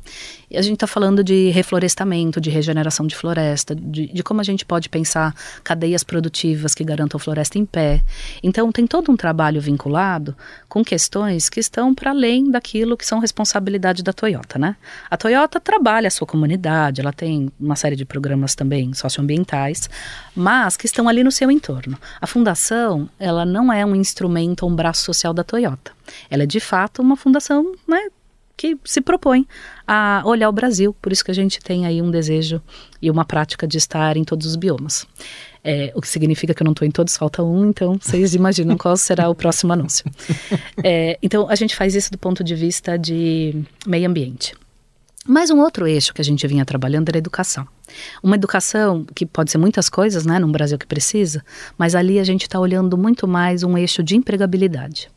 Speaker 4: E a gente está falando de reflorestamento, de regeneração de floresta, de, de, como a gente pode pensar cadeias produtivas que garantam floresta em pé. Então, tem todo um trabalho vinculado com questões que estão para além daquilo que são responsabilidade da Toyota, né? A Toyota trabalha a sua comunidade, ela tem uma série de programas também socioambientais, mas que estão ali no seu entorno. A fundação, ela não é um instrumento um braço social da Toyota. Ela é de fato uma fundação né, que se propõe a olhar o Brasil. Por isso que a gente tem aí um desejo e uma prática de estar em todos os biomas. É, o que significa que eu não estou em todos, falta um, então vocês imaginam qual será o próximo anúncio. É, então a gente faz isso do ponto de vista de meio ambiente. Mas um outro eixo que a gente vinha trabalhando era a educação. Uma educação que pode ser muitas coisas, né, num Brasil que precisa, mas ali a gente está olhando muito mais um eixo de empregabilidade.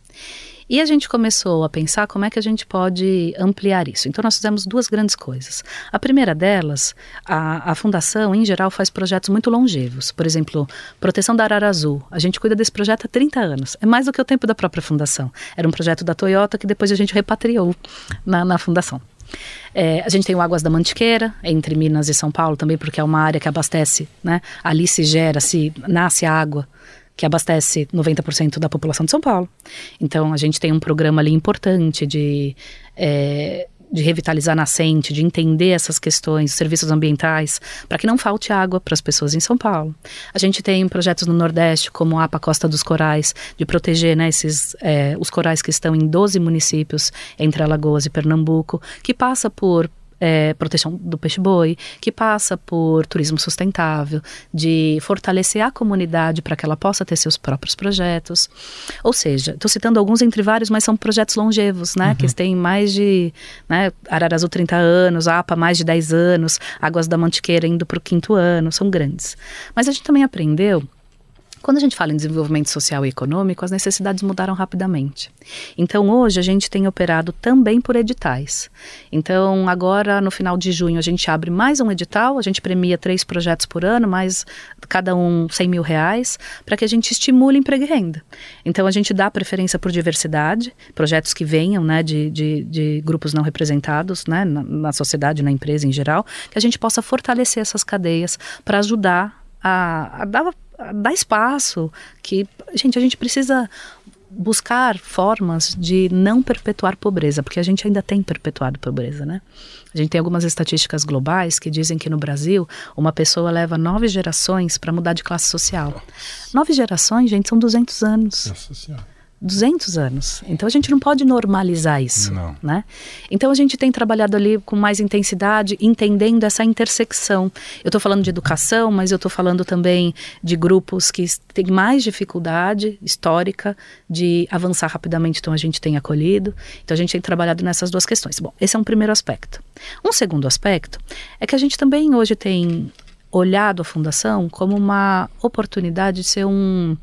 Speaker 4: E a gente começou a pensar como é que a gente pode ampliar isso. Então, nós fizemos duas grandes coisas. A primeira delas, a, a Fundação, em geral, faz projetos muito longevos. Por exemplo, proteção da Arara Azul. A gente cuida desse projeto há 30 anos. É mais do que o tempo da própria Fundação. Era um projeto da Toyota que depois a gente repatriou na, na Fundação. É, a gente tem o Águas da Mantiqueira, entre Minas e São Paulo também, porque é uma área que abastece, né? Ali se gera, se nasce água que abastece 90% da população de São Paulo. Então, a gente tem um programa ali importante de, é, de revitalizar a nascente, de entender essas questões, serviços ambientais, para que não falte água para as pessoas em São Paulo. A gente tem projetos no Nordeste, como a APA Costa dos Corais, de proteger né, esses, é, os corais que estão em 12 municípios entre Alagoas e Pernambuco, que passa por é, proteção do peixe-boi, que passa por turismo sustentável, de fortalecer a comunidade para que ela possa ter seus próprios projetos. Ou seja, estou citando alguns entre vários, mas são projetos longevos, né? Uhum. Que têm mais de né, Ararazu 30 anos, APA mais de 10 anos, Águas da Mantiqueira indo para o quinto ano, são grandes. Mas a gente também aprendeu quando a gente fala em desenvolvimento social e econômico, as necessidades mudaram rapidamente. Então, hoje, a gente tem operado também por editais. Então, agora, no final de junho, a gente abre mais um edital, a gente premia três projetos por ano, mais cada um 100 mil reais, para que a gente estimule emprego e renda. Então, a gente dá preferência por diversidade, projetos que venham né, de, de, de grupos não representados né, na, na sociedade, na empresa em geral, que a gente possa fortalecer essas cadeias para ajudar a, a dar dá espaço, que, gente, a gente precisa buscar formas de não perpetuar pobreza, porque a gente ainda tem perpetuado pobreza, né? A gente tem algumas estatísticas globais que dizem que no Brasil uma pessoa leva nove gerações para mudar de classe social. Nove gerações, gente, são 200 anos. Nossa Senhora. 200 anos. Então a gente não pode normalizar isso, não. né? Então a gente tem trabalhado ali com mais intensidade, entendendo essa intersecção. Eu estou falando de educação, mas eu estou falando também de grupos que têm mais dificuldade histórica de avançar rapidamente, então a gente tem acolhido. Então a gente tem trabalhado nessas duas questões. Bom, esse é um primeiro aspecto. Um segundo aspecto é que a gente também hoje tem olhado a fundação como uma oportunidade de ser um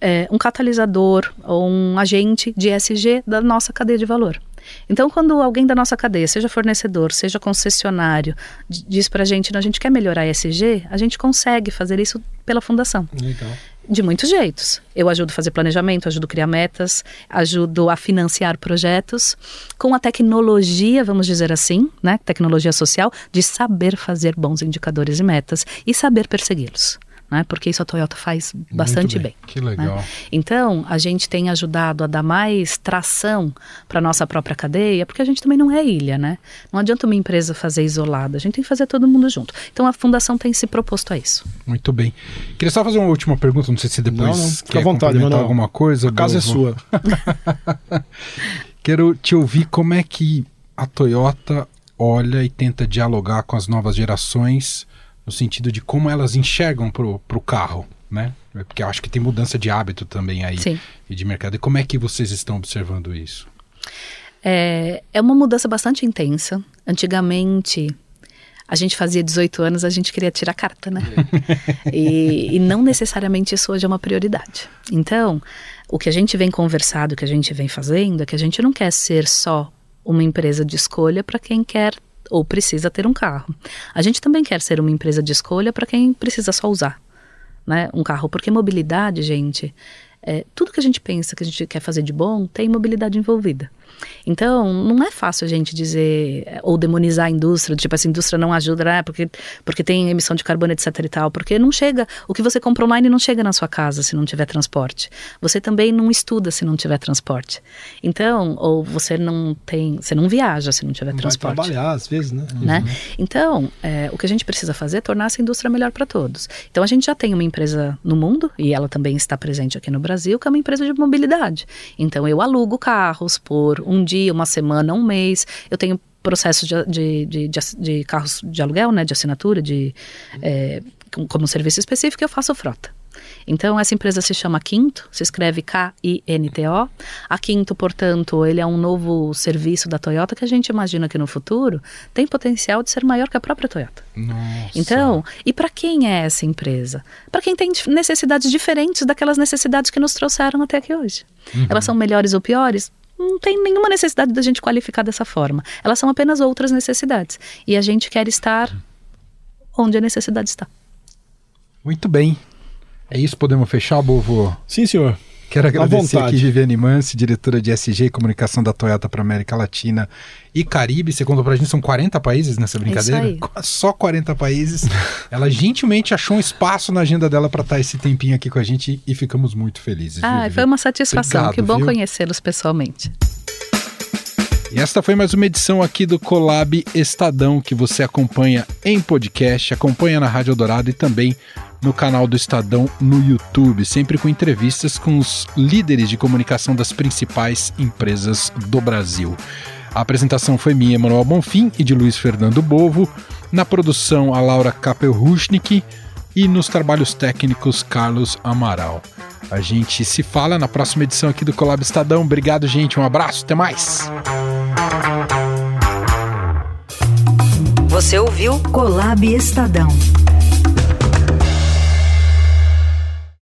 Speaker 4: é, um catalisador ou um agente de ESG da nossa cadeia de valor. Então, quando alguém da nossa cadeia, seja fornecedor, seja concessionário, diz para a gente, a gente quer melhorar ESG, a gente consegue fazer isso pela fundação. Legal. De muitos jeitos. Eu ajudo a fazer planejamento, ajudo a criar metas, ajudo a financiar projetos com a tecnologia, vamos dizer assim, né, tecnologia social, de saber fazer bons indicadores e metas e saber persegui-los. Né? Porque isso a Toyota faz bastante
Speaker 2: bem.
Speaker 4: bem.
Speaker 2: Que legal.
Speaker 4: Né? Então, a gente tem ajudado a dar mais tração para nossa própria cadeia, porque a gente também não é ilha, né? Não adianta uma empresa fazer isolada, a gente tem que fazer todo mundo junto. Então, a fundação tem se proposto a isso.
Speaker 2: Muito bem. Queria só fazer uma última pergunta, não sei se depois
Speaker 3: não, não.
Speaker 2: quer
Speaker 3: à vontade,
Speaker 2: complementar alguma coisa.
Speaker 3: A casa é sua. [laughs]
Speaker 2: Quero te ouvir como é que a Toyota olha e tenta dialogar com as novas gerações no sentido de como elas enxergam para o carro, né? Porque eu acho que tem mudança de hábito também aí
Speaker 4: Sim.
Speaker 2: e de mercado. E como é que vocês estão observando isso?
Speaker 4: É, é uma mudança bastante intensa. Antigamente, a gente fazia 18 anos, a gente queria tirar carta, né? [laughs] e, e, não necessariamente isso hoje é uma prioridade. Então, o que a gente vem conversado, o que a gente vem fazendo, é que a gente não quer ser só uma empresa de escolha para quem quer ou precisa ter um carro. A gente também quer ser uma empresa de escolha para quem precisa só usar né, um carro, porque mobilidade, gente, é, tudo que a gente pensa que a gente quer fazer de bom tem mobilidade envolvida. Então, não é fácil a gente dizer ou demonizar a indústria, tipo assim, a indústria não ajuda, né, porque, porque tem emissão de carbono, etc e tal, porque não chega, o que você compra online não chega na sua casa se não tiver transporte. Você também não estuda se não tiver transporte. Então, ou você não tem, você não viaja se não tiver
Speaker 3: não
Speaker 4: transporte.
Speaker 3: Vai trabalhar às vezes, né?
Speaker 4: né? Uhum. Então, é, o que a gente precisa fazer é tornar essa indústria melhor para todos. Então, a gente já tem uma empresa no mundo, e ela também está presente aqui no Brasil, que é uma empresa de mobilidade. Então, eu alugo carros por um dia, uma semana, um mês. Eu tenho processos de, de, de, de, de carros de aluguel, né, de assinatura, de, é, como serviço específico, eu faço frota. Então, essa empresa se chama Quinto, se escreve K-I-N-T-O. A Quinto, portanto, ele é um novo serviço da Toyota que a gente imagina que no futuro tem potencial de ser maior que a própria Toyota.
Speaker 2: Nossa.
Speaker 4: Então, e para quem é essa empresa? Para quem tem necessidades diferentes daquelas necessidades que nos trouxeram até aqui hoje. Uhum. Elas são melhores ou piores? Não tem nenhuma necessidade da gente qualificar dessa forma. Elas são apenas outras necessidades. E a gente quer estar onde a necessidade está.
Speaker 2: Muito bem. É isso, podemos fechar, Bovo?
Speaker 3: Sim, senhor.
Speaker 2: Quero agradecer aqui Viviane Mansi, diretora de SG e comunicação da Toyota para América Latina e Caribe. Você contou para a gente, são 40 países nessa brincadeira?
Speaker 4: É isso
Speaker 2: aí. Só 40 países. [laughs] Ela gentilmente achou um espaço na agenda dela para estar esse tempinho aqui com a gente e ficamos muito felizes.
Speaker 4: Ah,
Speaker 2: viu,
Speaker 4: foi uma satisfação.
Speaker 2: Obrigado,
Speaker 4: que bom conhecê-los pessoalmente.
Speaker 2: E esta foi mais uma edição aqui do Colab Estadão, que você acompanha em podcast, acompanha na Rádio Dourado e também no canal do Estadão no YouTube, sempre com entrevistas com os líderes de comunicação das principais empresas do Brasil. A apresentação foi minha, Emanuel Bonfim, e de Luiz Fernando Bovo. Na produção, a Laura Kapelruchnik e nos trabalhos técnicos, Carlos Amaral. A gente se fala na próxima edição aqui do Colab Estadão. Obrigado, gente. Um abraço. Até mais.
Speaker 1: Você ouviu Colab Estadão.